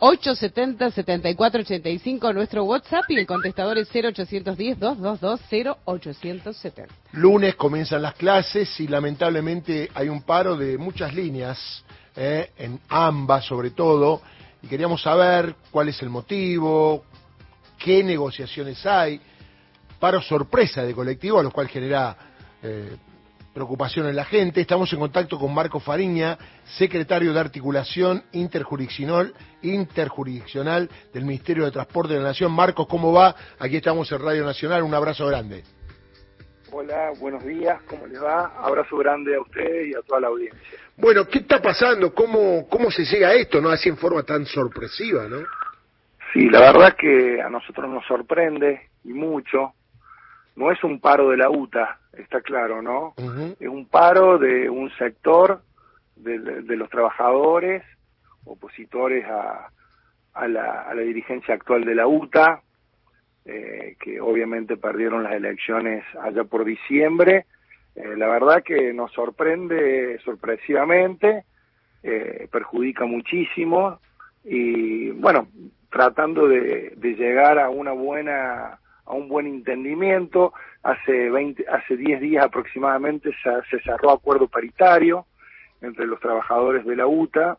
870-7485 nuestro WhatsApp y el contestador es 0810-222-0870. Lunes comienzan las clases y lamentablemente hay un paro de muchas líneas, eh, en ambas sobre todo, y queríamos saber cuál es el motivo, qué negociaciones hay, paro sorpresa de colectivo, lo cual genera eh, preocupación en la gente. Estamos en contacto con Marco Fariña, secretario de Articulación Interjurisdiccional, Interjurisdiccional del Ministerio de Transporte de la Nación. Marcos, ¿cómo va? Aquí estamos en Radio Nacional. Un abrazo grande. Hola, buenos días, ¿cómo les va? Abrazo grande a usted y a toda la audiencia. Bueno, ¿qué está pasando? ¿Cómo, cómo se llega a esto, no? Así en forma tan sorpresiva, ¿no? Sí, la verdad que a nosotros nos sorprende y mucho. No es un paro de la UTA, está claro, ¿no? Es un paro de un sector de, los trabajadores, opositores a, a, la, a, la, dirigencia actual de la UTA, eh, que obviamente perdieron las elecciones allá por diciembre. Eh, la verdad que nos sorprende sorpresivamente, eh, perjudica muchísimo y bueno, tratando de, de llegar a una buena a un buen entendimiento. Hace 20, hace 10 días aproximadamente se, cerró acuerdo paritario entre los trabajadores de la UTA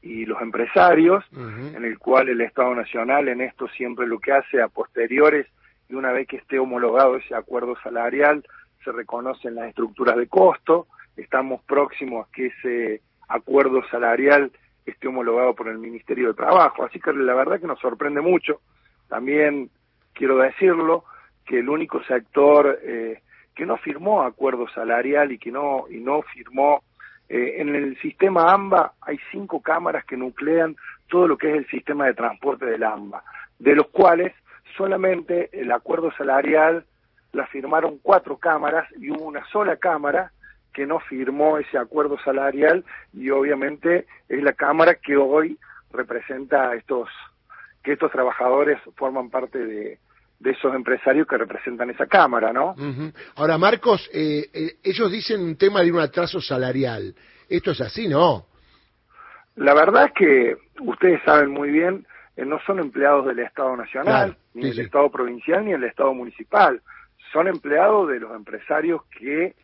y los empresarios, en el cual el Estado Nacional en esto siempre lo que hace a posteriores y una vez que esté homologado ese acuerdo salarial, se reconocen las estructuras de costo, estamos próximos a que ese acuerdo salarial esté homologado por el Ministerio de Trabajo, así que la verdad que nos sorprende mucho. También quiero decirlo, que el único sector eh, que no firmó acuerdo salarial y que no, y no firmó eh, en el sistema AMBA hay cinco cámaras que nuclean todo lo que es el sistema de transporte del AMBA, de los cuales solamente el acuerdo salarial la firmaron cuatro cámaras y hubo una sola cámara que no firmó ese acuerdo salarial y obviamente es la cámara que hoy representa a estos que estos trabajadores forman parte de, de esos empresarios que representan esa Cámara, ¿no? Ahora, Marcos, eh, eh, ellos dicen un tema de un atraso salarial. ¿Esto es así, no? La verdad es que ustedes saben muy bien, eh, no son empleados del Estado Nacional, ni del Estado Provincial, ni del Estado Municipal. Son empleados de los empresarios que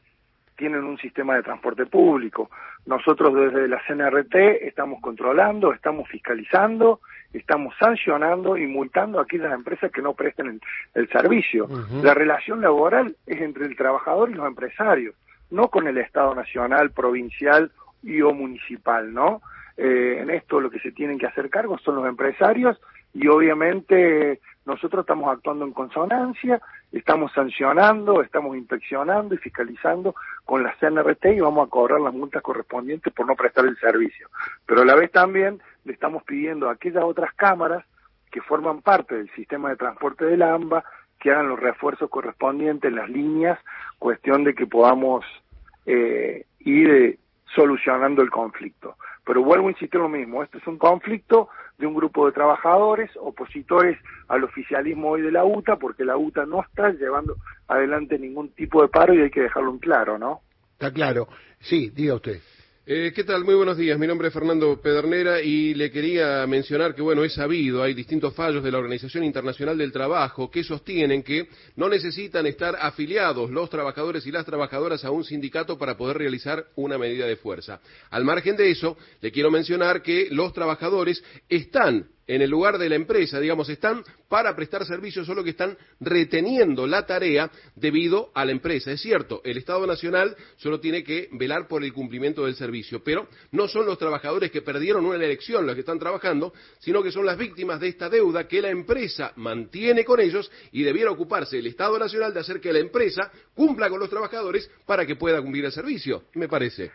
tienen un sistema de transporte público. Nosotros desde la CNRT estamos controlando, estamos fiscalizando, estamos sancionando y multando a aquellas empresas que no presten el, servicio. La relación laboral es entre el trabajador y los empresarios, no con el Estado nacional, provincial y o municipal, ¿no? Eh, en esto lo que se tienen que hacer cargo son los empresarios y obviamente nosotros estamos actuando en consonancia, estamos sancionando, estamos inspeccionando y fiscalizando con la CNRT y vamos a cobrar las multas correspondientes por no prestar el servicio. Pero a la vez también le estamos pidiendo a aquellas otras cámaras que forman parte del sistema de transporte del AMBA que hagan los refuerzos correspondientes en las líneas, cuestión de que podamos eh, ir eh, solucionando el conflicto. Pero vuelvo a insistir lo mismo, este es un conflicto de un grupo de trabajadores opositores al oficialismo hoy de la UTA, porque la UTA no está llevando adelante ningún tipo de paro y hay que dejarlo en claro, ¿no? Está claro. Sí, diga usted. Eh, ¿Qué tal? Muy buenos días. Mi nombre es Fernando Pedernera y le quería mencionar que, bueno, es sabido, hay distintos fallos de la Organización Internacional del Trabajo que sostienen que no necesitan estar afiliados los trabajadores y las trabajadoras a un sindicato para poder realizar una medida de fuerza. Al margen de eso, le quiero mencionar que los trabajadores están en el lugar de la empresa, digamos, están para prestar servicios, solo que están reteniendo la tarea debido a la empresa. Es cierto, el Estado Nacional solo tiene que velar por el cumplimiento del servicio, pero no son los trabajadores que perdieron una elección los que están trabajando, sino que son las víctimas de esta deuda que la empresa mantiene con ellos y debiera ocuparse el Estado Nacional de hacer que la empresa cumpla con los trabajadores para que pueda cumplir el servicio, me parece.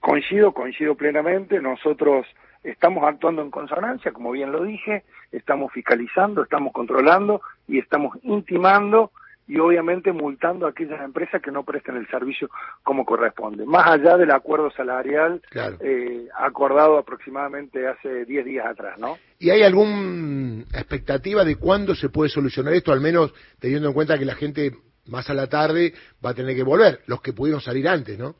Coincido, coincido plenamente. Nosotros estamos actuando en consonancia, como bien lo dije, estamos fiscalizando, estamos controlando y estamos intimando y obviamente multando a aquellas empresas que no presten el servicio como corresponde, más allá del acuerdo salarial eh, acordado aproximadamente hace 10 días atrás, ¿no? ¿Y hay alguna expectativa de cuándo se puede solucionar esto, al menos teniendo en cuenta que la gente más a la tarde va a tener que volver, los que pudieron salir antes, ¿no?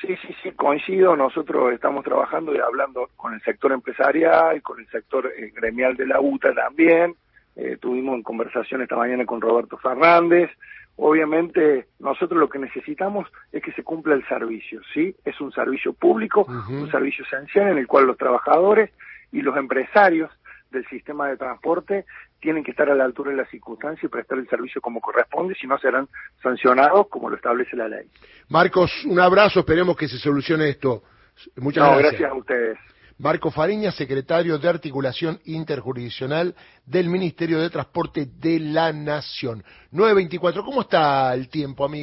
Sí, sí, sí, coincido. Nosotros estamos trabajando y hablando con el sector empresarial, con el sector eh, gremial de la UTA también. Eh, tuvimos en conversación esta mañana con Roberto Fernández. Obviamente, nosotros lo que necesitamos es que se cumpla el servicio, ¿sí? Es un servicio público, un servicio esencial en el cual los trabajadores y los empresarios del sistema de transporte tienen que estar a la altura de las circunstancias y prestar el servicio como corresponde, si no serán sancionados como lo establece la ley. Marcos, un abrazo, esperemos que se solucione esto. Muchas no, gracias. gracias a ustedes. Marco Fariña, secretario de Articulación Interjurisdiccional del Ministerio de Transporte de la Nación. 924, ¿cómo está el tiempo, amigo?